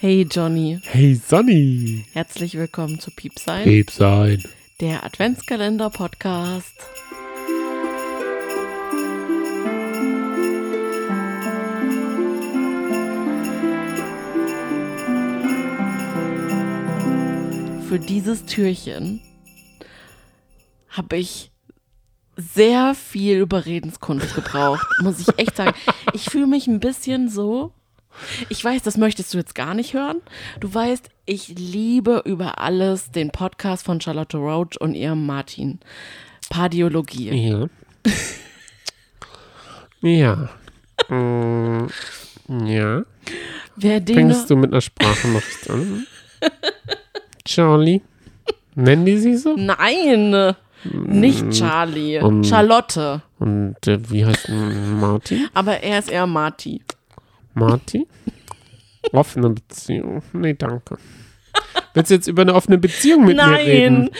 Hey Johnny, Hey Sonny. herzlich willkommen zu Piepsein, Lieb sein. der Adventskalender-Podcast. Für dieses Türchen habe ich sehr viel Überredenskunst gebraucht, muss ich echt sagen. Ich fühle mich ein bisschen so. Ich weiß, das möchtest du jetzt gar nicht hören. Du weißt, ich liebe über alles den Podcast von Charlotte Roach und ihrem Martin. Pardiologie. Ja. ja. Mm, ja. Wer den Fängst du mit einer Sprachnachricht an? Charlie? Nennen die sie so? Nein, nicht Charlie. Und- Charlotte. Und äh, wie heißt Martin? Aber er ist eher Marty. Martin? Offene Beziehung. Nee, danke. Willst du jetzt über eine offene Beziehung mit mir reden? Nein,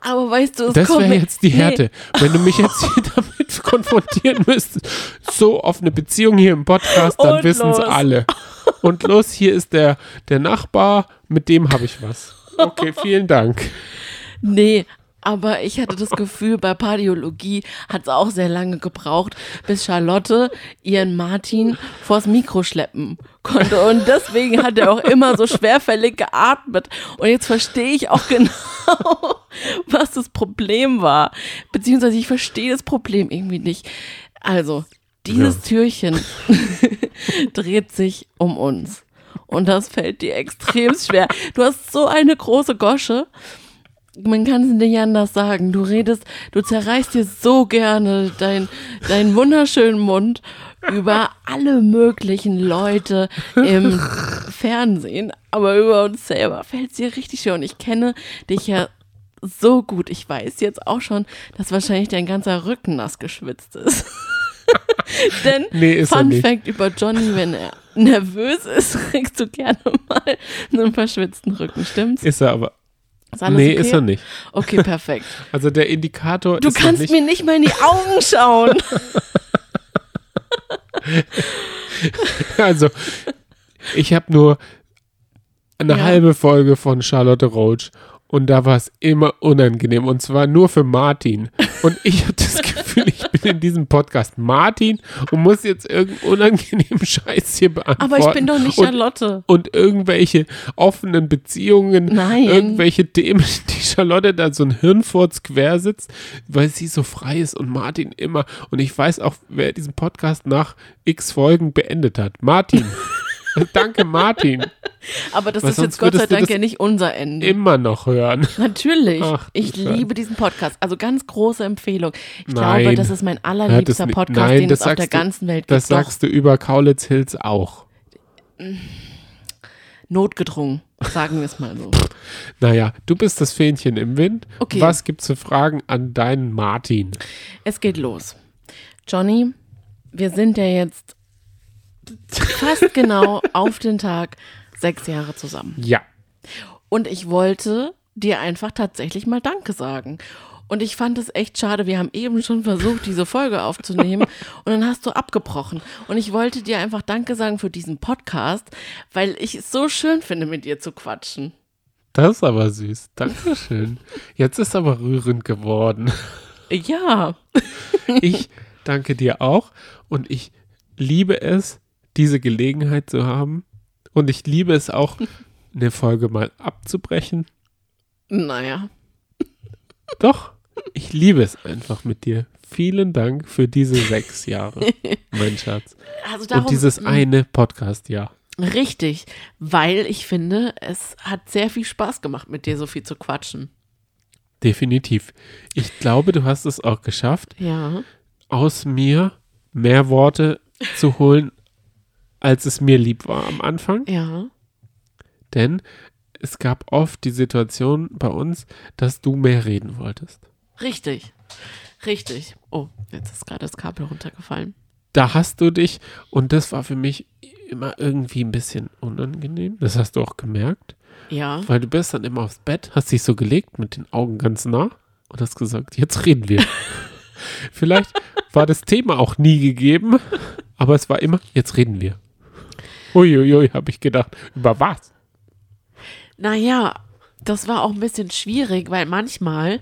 aber weißt du, es Das wäre jetzt die Nee, Härte. Wenn du mich jetzt hier damit konfrontieren müsstest. So offene Beziehung hier im Podcast, dann wissen es alle. Und los, hier ist der, der Nachbar, mit dem habe ich was. Okay, vielen Dank. Nee, aber ich hatte das Gefühl, bei Pardiologie hat es auch sehr lange gebraucht, bis Charlotte ihren Martin vors Mikro schleppen konnte. Und deswegen hat er auch immer so schwerfällig geatmet. Und jetzt verstehe ich auch genau, was das Problem war. Beziehungsweise ich verstehe das Problem irgendwie nicht. Also, dieses Türchen dreht sich um uns. Und das fällt dir extrem schwer. Du hast so eine große Gosche man kann es nicht anders sagen. Du redest, du zerreißt dir so gerne dein, deinen wunderschönen Mund über alle möglichen Leute im Fernsehen, aber über uns selber fällt es dir richtig schwer. Und ich kenne dich ja so gut. Ich weiß jetzt auch schon, dass wahrscheinlich dein ganzer Rücken nass geschwitzt ist. Denn Nee, ist Fun. Fact über Johnny, wenn er nervös ist, kriegst du gerne mal einen verschwitzten Rücken, stimmt's? Ist er aber. Ist nee, okay? ist er nicht. Okay, perfekt. Also der Indikator Du ist noch kannst nicht. mir nicht mal in die Augen schauen. Also, ich habe nur eine Ja. halbe Folge von Charlotte Roach und da war es immer unangenehm und zwar nur für Martin. Und ich habe das Gefühl, ich bin in diesem Podcast Martin und muss jetzt irgendeinen unangenehmen Scheiß hier beantworten. Aber ich bin doch nicht und, Charlotte. und irgendwelche offenen Beziehungen, Nein. irgendwelche Themen, die Charlotte da so ein Hirnfurz quer sitzt, weil sie so frei ist und Martin immer. Und ich weiß auch, wer diesen Podcast nach x Folgen beendet hat. Martin. Danke, Martin. Aber das Weil ist jetzt Gott sei Dank das ja nicht unser Ende. Immer noch hören. Natürlich. Ach, ich liebe diesen Podcast. Also ganz große Empfehlung. Ich Nein. glaube, das ist mein allerliebster es nicht. Podcast, Nein, den das es auf der ganzen Welt Das gibt. Doch, sagst du über Kaulitz Hills auch. notgedrungen, sagen wir es mal so. Naja, du bist das Fähnchen im Wind. Okay. Was gibt's für Fragen an deinen Martin? Es geht los. Johnny, wir sind ja jetzt fast genau auf den Tag sechs Jahre zusammen. Ja. Und ich wollte dir einfach tatsächlich mal Danke sagen. Und ich fand es echt schade. Wir haben eben schon versucht, diese Folge aufzunehmen und dann hast du abgebrochen. Und ich wollte dir einfach Danke sagen für diesen Podcast, weil ich es so schön finde, mit dir zu quatschen. Das ist aber süß. Dankeschön. Jetzt ist aber rührend geworden. Ja, Ich danke dir auch und ich liebe es, diese Gelegenheit zu haben. Und ich liebe es auch, eine Folge mal abzubrechen. naja. Doch, ich liebe es einfach mit dir. Vielen Dank für diese sechs Jahre, mein Schatz. Also darum, Und dieses eine Podcast-Jahr. Richtig, weil ich finde, es hat sehr viel Spaß gemacht, mit dir so viel zu quatschen. Definitiv. Ich glaube, du hast es auch geschafft, Ja. aus mir mehr Worte zu holen, als es mir lieb war am Anfang. Ja. Denn es gab oft die Situation bei uns, dass du mehr reden wolltest. Richtig. Richtig. Oh, jetzt ist gerade das Kabel runtergefallen. Da hast du dich, und das war für mich immer irgendwie ein bisschen unangenehm. Das hast du auch gemerkt, Ja. weil du bist dann immer aufs Bett, hast dich so gelegt mit den Augen ganz nah und hast gesagt, jetzt reden wir. Vielleicht war das Thema auch nie gegeben, aber es war immer, jetzt reden wir. Uiuiui, habe ich gedacht. Über was? Naja, das war auch ein bisschen schwierig, weil manchmal,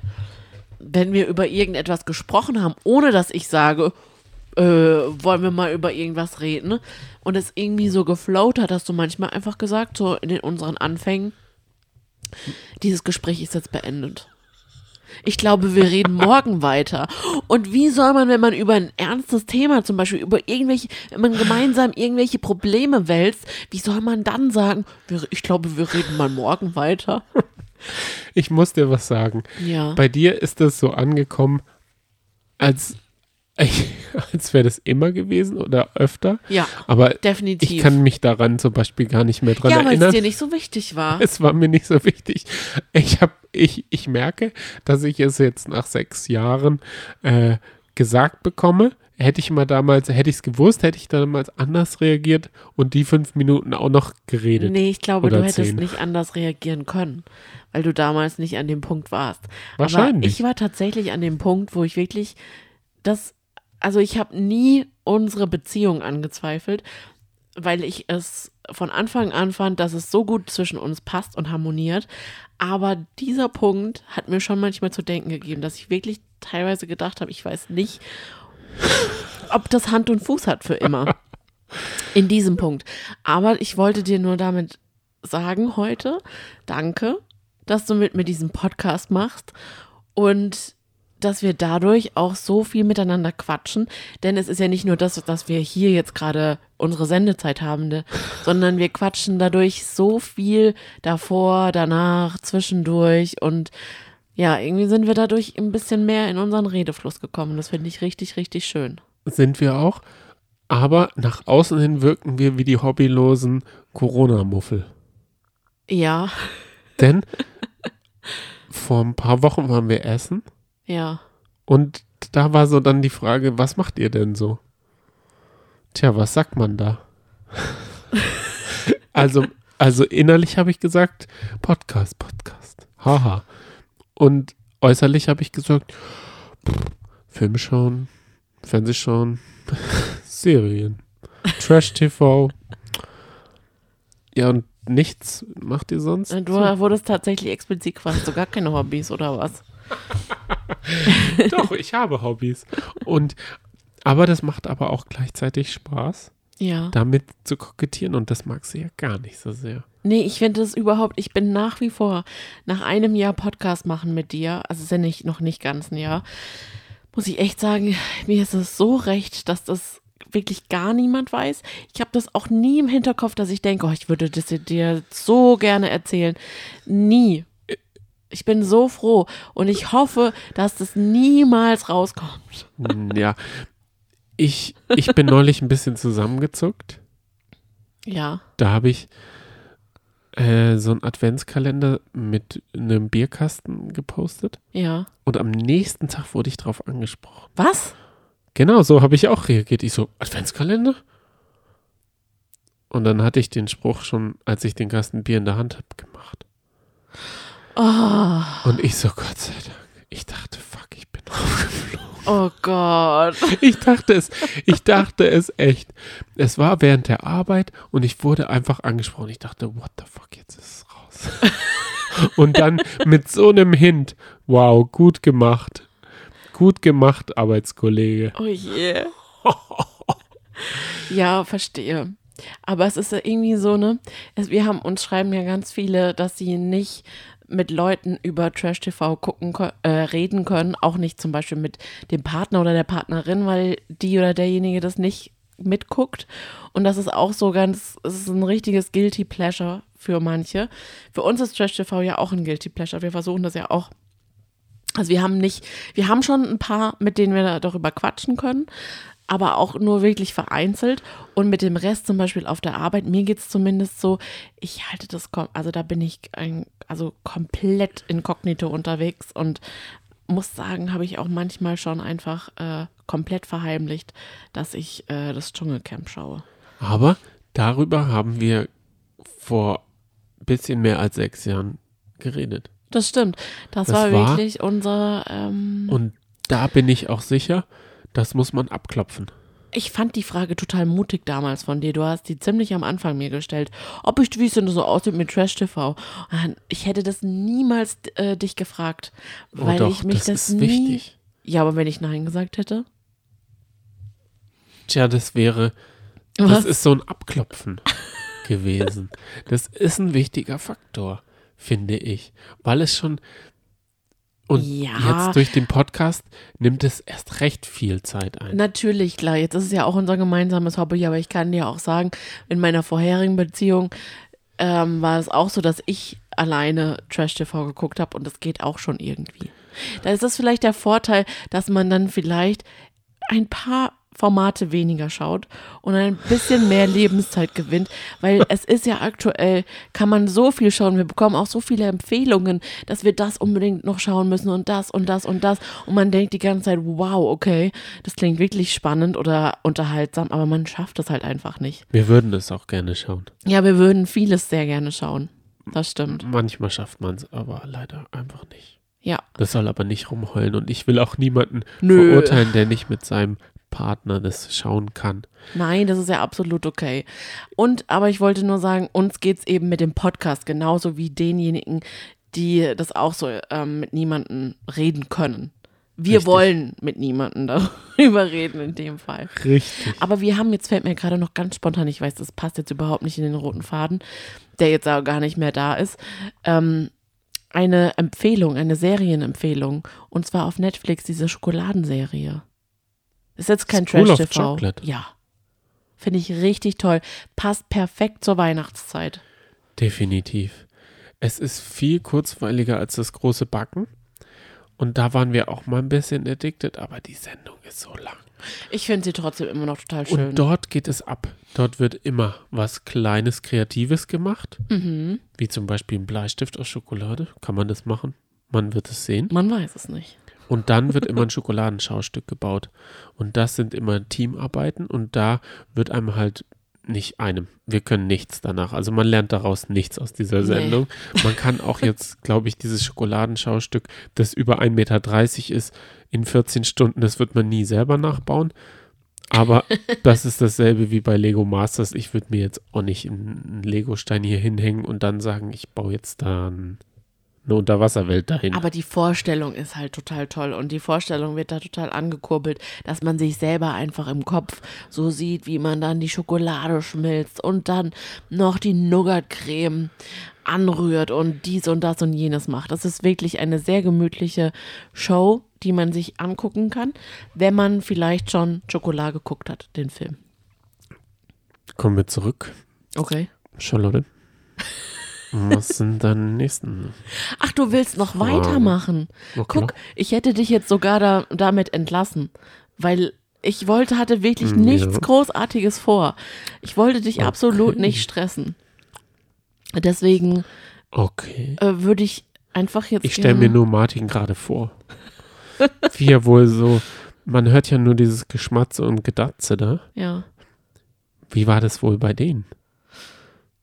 wenn wir über irgendetwas gesprochen haben, ohne dass ich sage, äh, wollen wir mal über irgendwas reden, und es irgendwie so geflowt hat, hast du manchmal einfach gesagt, so in unseren Anfängen, dieses Gespräch ist jetzt beendet. Ich glaube, wir reden morgen weiter. Und wie soll man, wenn man über ein ernstes Thema, zum Beispiel über irgendwelche, wenn man gemeinsam irgendwelche Probleme wälzt, wie soll man dann sagen, ich glaube, wir reden mal morgen weiter? Ich muss dir was sagen. Ja. Bei dir ist das so angekommen, als, als wäre das immer gewesen oder öfter. Ja, Aber definitiv. ich kann mich daran zum Beispiel gar nicht mehr dran ja, weil es erinnern. dir nicht so wichtig war. Es war mir nicht so wichtig. Ich habe, ich, ich merke, dass ich es jetzt nach sechs Jahren äh, gesagt bekomme. Hätte ich mal damals, hätte ich es gewusst, hätte ich damals anders reagiert und die fünf Minuten auch noch geredet. Nee, ich glaube, du hättest zehn. nicht anders reagieren können, weil du damals nicht an dem Punkt warst. Wahrscheinlich. Aber ich war tatsächlich an dem Punkt, wo ich wirklich das, also ich habe nie unsere Beziehung angezweifelt, weil ich es von Anfang an fand, dass es so gut zwischen uns passt und harmoniert. Aber dieser Punkt hat mir schon manchmal zu denken gegeben, dass ich wirklich teilweise gedacht habe, ich weiß nicht, ob das Hand und Fuß hat für immer. In diesem Punkt. Aber ich wollte dir nur damit sagen heute, danke, dass du mit mir diesen Podcast machst und dass wir dadurch auch so viel miteinander quatschen. Denn es ist ja nicht nur das, dass wir hier jetzt gerade unsere Sendezeit haben, ne, sondern wir quatschen dadurch so viel davor, danach, zwischendurch und ja, irgendwie sind wir dadurch ein bisschen mehr in unseren Redefluss gekommen. Das finde ich richtig, richtig schön. Sind wir auch. Aber nach außen hin wirken wir wie die hobbylosen Corona-Muffel. Ja, Denn vor ein paar Wochen waren wir essen ja. und da war so dann die Frage, was macht ihr denn so? Tja, was sagt man da? also, also innerlich habe ich gesagt, Podcast, Podcast. Haha. Und äußerlich habe ich gesagt, pff, Film schauen, Fernseh schauen, Serien, Trash TV. Ja, und nichts macht ihr sonst? Du wurdest tatsächlich explizit gefragt, hast du gar keine Hobbys oder was? Doch, ich habe Hobbys. Und aber das macht aber auch gleichzeitig Spaß, Ja. damit zu kokettieren und das mag sie ja gar nicht so sehr. Nee, ich finde das überhaupt, ich bin nach wie vor nach einem Jahr Podcast machen mit dir, also ist ja nicht, noch nicht ganz ein Jahr, muss ich echt sagen, mir ist es so recht, dass das wirklich gar niemand weiß. Ich habe das auch nie im Hinterkopf, dass ich denke, oh, ich würde das dir so gerne erzählen. Nie. Ich bin so froh und ich hoffe, dass das niemals rauskommt. Hm, Ja, ich, ich bin neulich ein bisschen zusammengezuckt. Ja. Da habe ich äh, so einen Adventskalender mit einem Bierkasten gepostet. Ja. Und am nächsten Tag wurde ich drauf angesprochen. Was? Genau, so habe ich auch reagiert. Ich so, Adventskalender? Und dann hatte ich den Spruch schon, als ich den Kasten Bier in der Hand habe, gemacht. Oh, Und ich so, Gott sei Dank. Ich dachte, fuck, ich bin aufgeflogen. oh Gott. Ich dachte es, ich dachte es echt. Es war während der Arbeit und ich wurde einfach angesprochen. Ich dachte, what the fuck, jetzt ist es raus. und dann mit so einem Hint, wow, gut gemacht. Gut gemacht, Arbeitskollege. Oh je. ja, verstehe. Aber es ist ja irgendwie so, ne? Es, wir haben uns schreiben ja ganz viele, dass sie nicht mit Leuten über Trash TV gucken, äh, reden können, auch nicht zum Beispiel mit dem Partner oder der Partnerin, weil die oder derjenige das nicht mitguckt. Und das ist auch so ganz, es ist ein richtiges Guilty Pleasure für manche. Für uns ist Trash TV ja auch ein Guilty Pleasure. Wir versuchen das ja auch also wir haben nicht, wir haben schon ein paar, mit denen wir darüber quatschen können, aber auch nur wirklich vereinzelt. Und mit dem Rest zum Beispiel auf der Arbeit, mir geht es zumindest so, ich halte das, also da bin ich ein, also komplett inkognito unterwegs und muss sagen, habe ich auch manchmal schon einfach äh, komplett verheimlicht, dass ich äh, das Dschungelcamp schaue. Aber darüber haben wir vor ein bisschen mehr als sechs Jahren geredet. Das stimmt. Das, Das war, war- wirklich unser, ähm, Und da bin ich auch sicher, das muss man abklopfen. Ich fand die Frage total mutig damals von dir. Du hast die ziemlich am Anfang mir gestellt, ob ich, wie es denn so aussieht mit Trash TV. Ich hätte das niemals äh, dich gefragt, weil oh doch, ich mich das, das, ist nie. wichtig. Ja, aber wenn ich Nein gesagt hätte? Tja, das wäre, Was? das ist so ein Abklopfen gewesen. Das ist ein wichtiger Faktor, finde ich, weil es schon und Ja. jetzt durch den Podcast nimmt es erst recht viel Zeit ein. Natürlich, klar. Jetzt ist es ja auch unser gemeinsames Hobby, aber ich kann dir auch sagen, in meiner vorherigen Beziehung ähm, war es auch so, dass ich alleine Trash TV geguckt habe und das geht auch schon irgendwie. Da ist das vielleicht der Vorteil, dass man dann vielleicht ein paar Formate weniger schaut und ein bisschen mehr Lebenszeit gewinnt, weil es ist ja aktuell, kann man so viel schauen, wir bekommen auch so viele Empfehlungen, dass wir das unbedingt noch schauen müssen und das und das und das und man denkt die ganze Zeit, wow, okay, das klingt wirklich spannend oder unterhaltsam, aber man schafft es halt einfach nicht. Wir würden es auch gerne schauen. Ja, wir würden vieles sehr gerne schauen. Das stimmt. Manchmal schafft man es aber leider einfach nicht. Ja. Das soll aber nicht rumheulen und ich will auch niemanden Nö. verurteilen, der nicht mit seinem Partner das schauen kann. Nein, das ist ja absolut okay. Und, aber ich wollte nur sagen, uns geht es eben mit dem Podcast genauso wie denjenigen, die das auch so ähm, mit niemandem reden können. Wir Richtig. wollen mit niemandem darüber reden in dem Fall. Richtig. Aber wir haben, jetzt fällt mir gerade noch ganz spontan, ich weiß, das passt jetzt überhaupt nicht in den roten Faden, der jetzt auch gar nicht mehr da ist, ähm, eine Empfehlung, eine Serienempfehlung. Und zwar auf Netflix, diese Schokoladenserie. Ist jetzt kein Trash-TV. Ja. Finde ich richtig toll. Passt perfekt zur Weihnachtszeit. Definitiv. Es ist viel kurzweiliger als das große Backen. Und da waren wir auch mal ein bisschen addicted, aber die Sendung ist so lang. Ich finde sie trotzdem immer noch total schön. Und dort geht es ab. Dort wird immer was Kleines, Kreatives gemacht. mhm. Wie zum Beispiel ein Bleistift aus Schokolade. Kann man das machen? Man wird es sehen. Man weiß es nicht. Und dann wird immer ein Schokoladenschaustück gebaut. Und das sind immer Teamarbeiten und da wird einem halt nicht einem. Wir können nichts danach. Also man lernt daraus nichts aus dieser Nee. Sendung. Man kann auch jetzt, glaube ich, dieses Schokoladenschaustück, das über 1,30 Meter ist, in 14 Stunden, das wird man nie selber nachbauen. Aber das ist dasselbe wie bei Lego Masters. Ich würde mir jetzt auch nicht einen Lego-Stein hier hinhängen und dann sagen, ich baue jetzt da ein- eine Unterwasserwelt dahin. Aber die Vorstellung ist halt total toll und die Vorstellung wird da total angekurbelt, dass man sich selber einfach im Kopf so sieht, wie man dann die Schokolade schmilzt und dann noch die Nougat-Creme anrührt und dies und das und jenes macht. Das ist wirklich eine sehr gemütliche Show, die man sich angucken kann, wenn man vielleicht schon Schokolade geguckt hat, den Film. Kommen wir zurück. Okay. Charlotte. Was sind deine nächsten? Ach, du willst noch Frage. weitermachen. Okay. Guck, ich hätte dich jetzt sogar da, damit entlassen, weil ich wollte, hatte wirklich Hm, nichts ja. Großartiges vor. Ich wollte dich Okay. absolut nicht stressen. Deswegen Okay. äh, würde ich einfach jetzt. Ich stelle mir nur Martin gerade vor. Wie er wohl so, man hört ja nur dieses Geschmatze und Gedatze da. Ja, Wie war das wohl bei denen?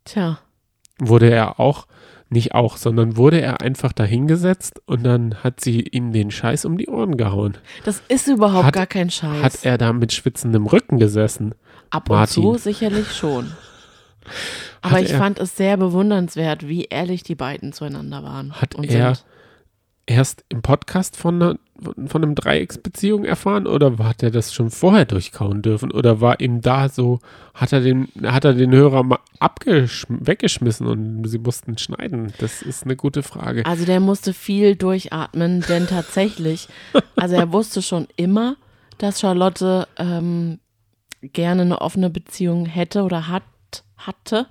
tja. Wurde er auch, nicht auch, sondern wurde er einfach dahingesetzt und dann hat sie ihm den Scheiß um die Ohren gehauen. Das ist überhaupt Hat- gar kein Scheiß. Hat er da mit schwitzendem Rücken gesessen? Ab und Martin? zu sicherlich schon. Aber Hat ich er- fand es sehr bewundernswert, wie ehrlich die beiden zueinander waren. Hat und er- sind. Erst im Podcast von, einer, von einem Dreiecksbeziehung erfahren oder hat er das schon vorher durchkauen dürfen? Oder war ihm da so, hat er den, hat er den Hörer mal weggeschmissen und sie mussten schneiden? Das ist eine gute Frage. Also der musste viel durchatmen, denn tatsächlich, also er wusste schon immer, dass Charlotte ähm, gerne eine offene Beziehung hätte oder hat, hatte.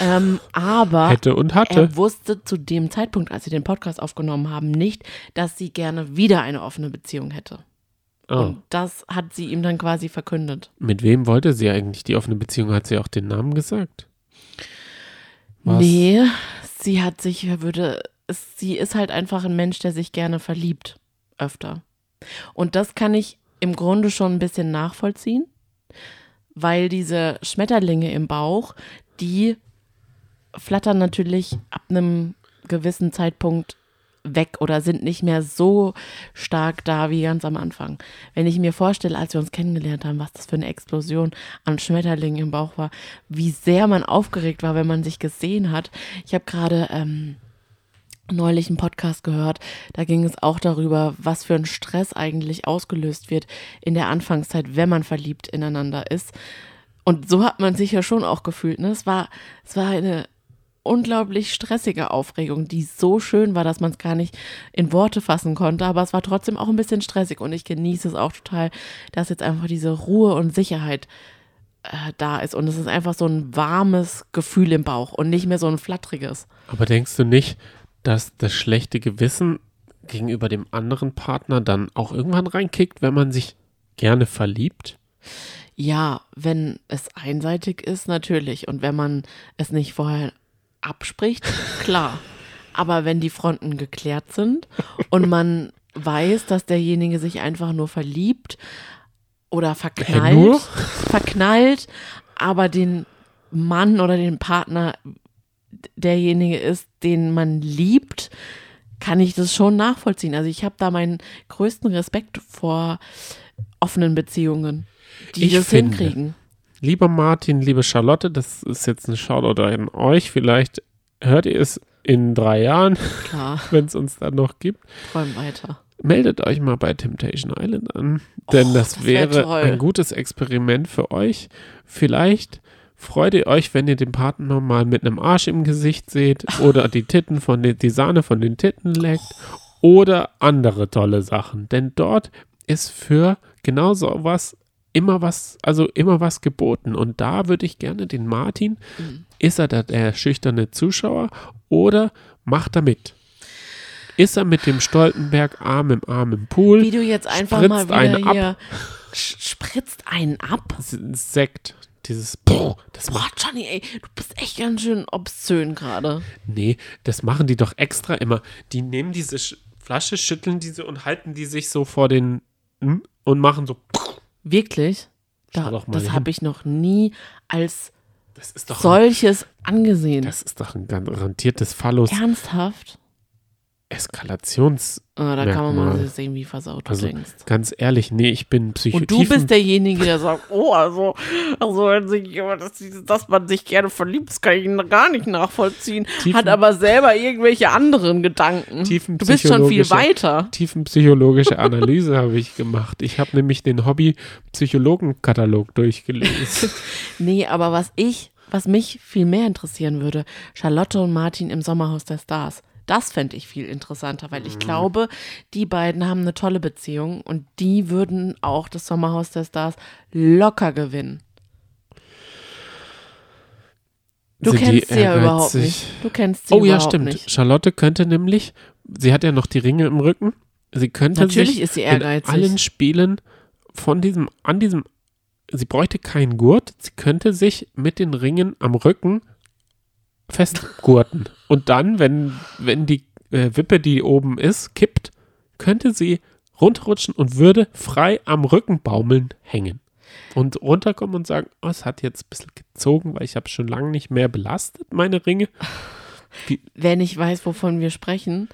Ähm, aber Hätte und hatte. er wusste zu dem Zeitpunkt, als sie den Podcast aufgenommen haben, nicht, dass sie gerne wieder eine offene Beziehung hätte. Oh. Und das hat sie ihm dann quasi verkündet. Mit wem wollte sie eigentlich die offene Beziehung? Hat sie auch den Namen gesagt? Was? Nee, sie hat sich, würde, sie ist halt einfach ein Mensch, der sich gerne verliebt. Öfter. Und das kann ich im Grunde schon ein bisschen nachvollziehen, weil diese Schmetterlinge im Bauch, die flattern natürlich ab einem gewissen Zeitpunkt weg oder sind nicht mehr so stark da wie ganz am Anfang. Wenn ich mir vorstelle, als wir uns kennengelernt haben, was das für eine Explosion an Schmetterlingen im Bauch war, wie sehr man aufgeregt war, wenn man sich gesehen hat. Ich habe gerade ähm, neulich einen Podcast gehört, da ging es auch darüber, was für ein Stress eigentlich ausgelöst wird in der Anfangszeit, wenn man verliebt ineinander ist. Und so hat man sich ja schon auch gefühlt. Ne? Es, war, es war eine unglaublich stressige Aufregung, die so schön war, dass man es gar nicht in Worte fassen konnte, aber es war trotzdem auch ein bisschen stressig und ich genieße es auch total, dass jetzt einfach diese Ruhe und Sicherheit äh, da ist und es ist einfach so ein warmes Gefühl im Bauch und nicht mehr so ein flatteriges. Aber denkst du nicht, dass das schlechte Gewissen gegenüber dem anderen Partner dann auch irgendwann reinkickt, wenn man sich gerne verliebt? Ja, wenn es einseitig ist, natürlich. Und wenn man es nicht vorher abspricht, klar. Aber wenn die Fronten geklärt sind und man weiß, dass derjenige sich einfach nur verliebt oder verknallt, nur? verknallt, aber den Mann oder den Partner derjenige ist, den man liebt, kann ich das schon nachvollziehen. Also ich habe da meinen größten Respekt vor offenen Beziehungen, die Ich das finde, hinkriegen. Lieber Martin, liebe Charlotte, das ist jetzt ein Shoutout an euch. Vielleicht hört ihr es in drei Jahren, wenn es uns dann noch gibt. träum weiter. Meldet euch mal bei Temptation Island an, denn Och, das, das wär wäre toll. ein gutes Experiment für euch. Vielleicht freut ihr euch, wenn ihr den Partner mal mit einem Arsch im Gesicht seht oder die Titten von den, die Sahne von den Titten leckt oder andere tolle Sachen. Denn dort ist für genau sowas immer was, also immer was geboten. Und da würde ich gerne den Martin, Mhm. ist er da der schüchterne Zuschauer oder macht er mit? Ist er mit dem Stoltenberg Arm im Arm im Pool? Wie du jetzt einfach mal wieder einen ab. hier sch- spritzt einen ab. Sekt. Dieses, boah, das macht, Johnny, ey, du bist echt ganz schön obszön gerade. nee, das machen die doch extra immer. Die nehmen diese Sch Flasche, schütteln diese und halten die sich so vor den, hm, und machen so, Wirklich? Da, das habe ich noch nie als das ist doch, ein, solches angesehen. das ist doch ein garantiertes Phallus Ernsthaft? Eskalations, Ah, da kann man mal sehen, wie versaut du also denkst. ganz ehrlich, nee, ich bin Psycho Und du bist derjenige, der sagt, oh, also, also wenn sich, dass, dass man sich gerne verliebt, das kann ich gar nicht nachvollziehen. Tiefen- Hat aber selber irgendwelche anderen Gedanken. Du bist schon viel weiter. tiefenpsychologische Analyse habe ich gemacht. Ich habe nämlich den Hobby-Psychologen-Katalog durchgelesen. Nee, aber was ich, was mich viel mehr interessieren würde, Charlotte und Martin im Sommerhaus der Stars. Das fände ich viel interessanter, weil ich glaube, die beiden haben eine tolle Beziehung und die würden auch das Sommerhaus der Stars locker gewinnen. Du Sind kennst sie ja überhaupt nicht. Du kennst sie Oh ja, überhaupt stimmt. nicht. Charlotte könnte nämlich, sie hat ja noch die Ringe im Rücken. Sie könnte Natürlich sich ist sie in ehrgeizig. allen Spielen von diesem, an diesem, sie bräuchte keinen Gurt, sie könnte sich mit den Ringen am Rücken festgurten. Und dann, wenn, wenn die äh, Wippe, die oben ist, kippt, könnte sie runterrutschen und würde frei am Rücken baumeln hängen. Und runterkommen und sagen, oh, es hat jetzt ein bisschen gezogen, weil ich habe schon lange nicht mehr belastet, meine Ringe. Wer nicht weiß, wovon wir sprechen,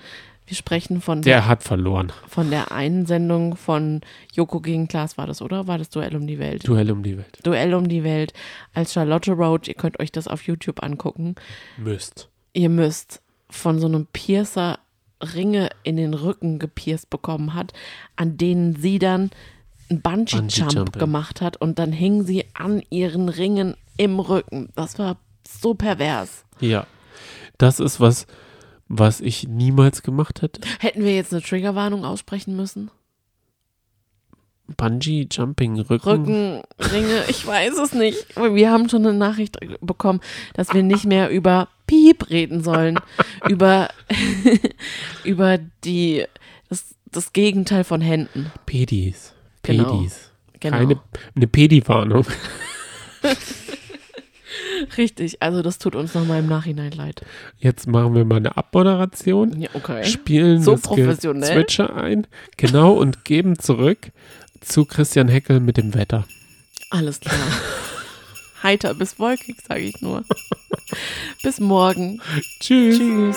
wir sprechen von Der hat verloren. von der einen Sendung von Joko gegen Klaas war das, oder? War das Duell um die Welt? Duell um die Welt. Duell um die Welt als Charlotte Roach. Ihr könnt euch das auf YouTube angucken. Müsst. Ihr müsst von so einem Piercer Ringe in den Rücken gepierst bekommen hat, an denen sie dann einen Bungee-Jump gemacht hat und dann hing sie an ihren Ringen im Rücken. Das war so pervers. Ja. Das ist was, was ich niemals gemacht hätte. Hätten wir jetzt eine Triggerwarnung aussprechen müssen? Bungee Jumping Rücken. Rückenringe, ich weiß es nicht. Wir haben schon eine Nachricht bekommen, dass wir nicht mehr über Piep reden sollen. über, über die, das, das Gegenteil von Händen. Pedis. Genau. Pedis. Genau. Keine, eine Pedi-Warnung. Richtig, also das tut uns nochmal im Nachhinein leid. Jetzt machen wir mal eine Abmoderation. Ja, okay. Spielen So das professionell. Zwitscher ein. Genau, und geben zurück zu Christian Heckel mit dem Wetter. Alles klar. Heiter bis wolkig, sage ich nur. bis morgen. Tschüss. Tschüss.